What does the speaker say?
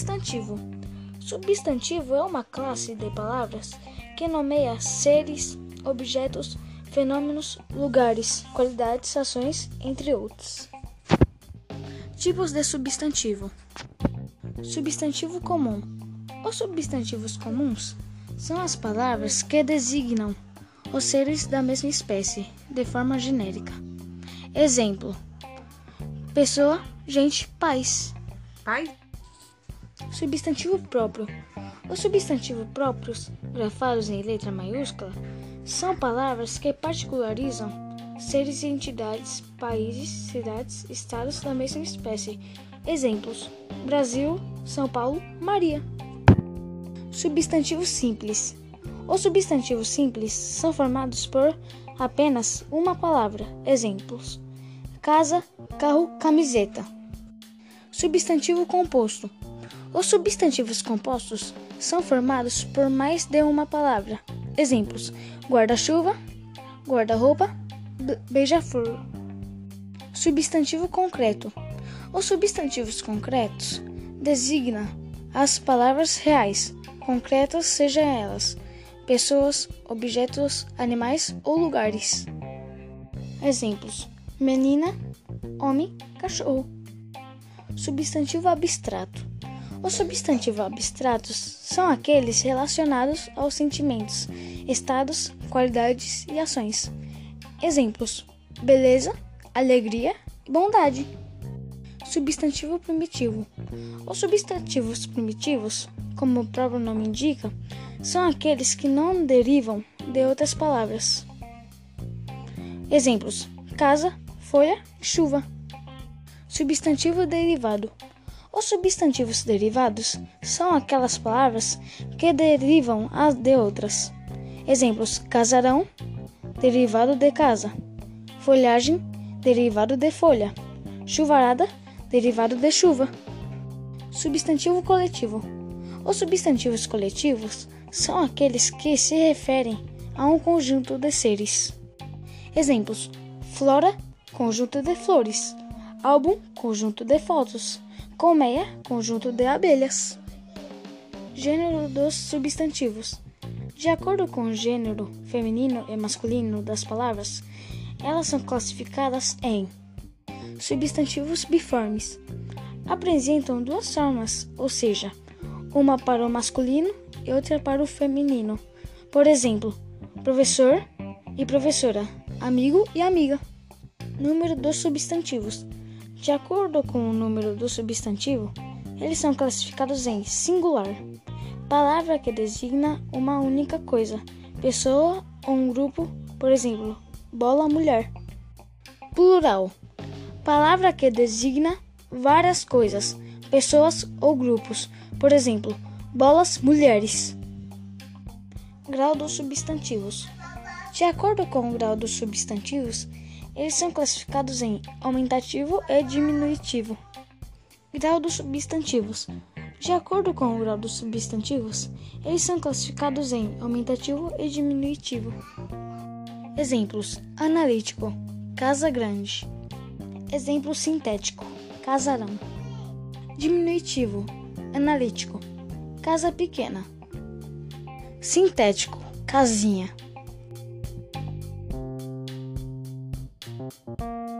Substantivo. Substantivo é uma classe de palavras que nomeia seres, objetos, fenômenos, lugares, qualidades, ações, entre outros. Tipos de substantivo: Substantivo comum. Os substantivos comuns são as palavras que designam os seres da mesma espécie de forma genérica. Exemplo: pessoa, gente, pais. Pai? Substantivo próprio. Os substantivos próprios, grafados em letra maiúscula, são palavras que particularizam seres e entidades, países, cidades, estados da mesma espécie. Exemplos: Brasil, São Paulo, Maria. Substantivo simples. Os substantivos simples são formados por apenas uma palavra. Exemplos: casa, carro, camiseta. Substantivo composto. Os substantivos compostos são formados por mais de uma palavra. Exemplos: guarda-chuva, guarda-roupa, beija-flor. Substantivo concreto. Os substantivos concretos designam as palavras reais, concretas sejam elas pessoas, objetos, animais ou lugares. Exemplos: menina, homem, cachorro. Substantivo abstrato. Os substantivos abstratos são aqueles relacionados aos sentimentos, estados, qualidades e ações. Exemplos: beleza, alegria e bondade. Substantivo primitivo. Os substantivos primitivos, como o próprio nome indica, são aqueles que não derivam de outras palavras. Exemplos: casa, folha chuva. Substantivo derivado. Os substantivos derivados são aquelas palavras que derivam de outras. Exemplos: casarão, derivado de casa, folhagem, derivado de folha, chuvarada, derivado de chuva. Substantivo coletivo. Os substantivos coletivos são aqueles que se referem a um conjunto de seres. Exemplos: flora, conjunto de flores, álbum, conjunto de fotos Colmeia, conjunto de abelhas. Gênero dos substantivos. De acordo com o gênero feminino e masculino das palavras, elas são classificadas em substantivos biformes. Apresentam duas formas, ou seja, uma para o masculino e outra para o feminino. Por exemplo, professor e professora, amigo e amiga. Número dos substantivos. De acordo com o número do substantivo, eles são classificados em singular, palavra que designa uma única coisa, pessoa ou um grupo, por exemplo, bola mulher. Plural, palavra que designa várias coisas, pessoas ou grupos, por exemplo, bolas mulheres. Grau dos substantivos. De acordo com o grau dos substantivos, eles são classificados em aumentativo e diminutivo. Grau dos substantivos. De acordo com o grau dos substantivos, eles são classificados em aumentativo e diminutivo. Exemplos: analítico, casa grande. Exemplo sintético: casarão. Diminutivo, analítico, casa pequena. Sintético, casinha. Thank you.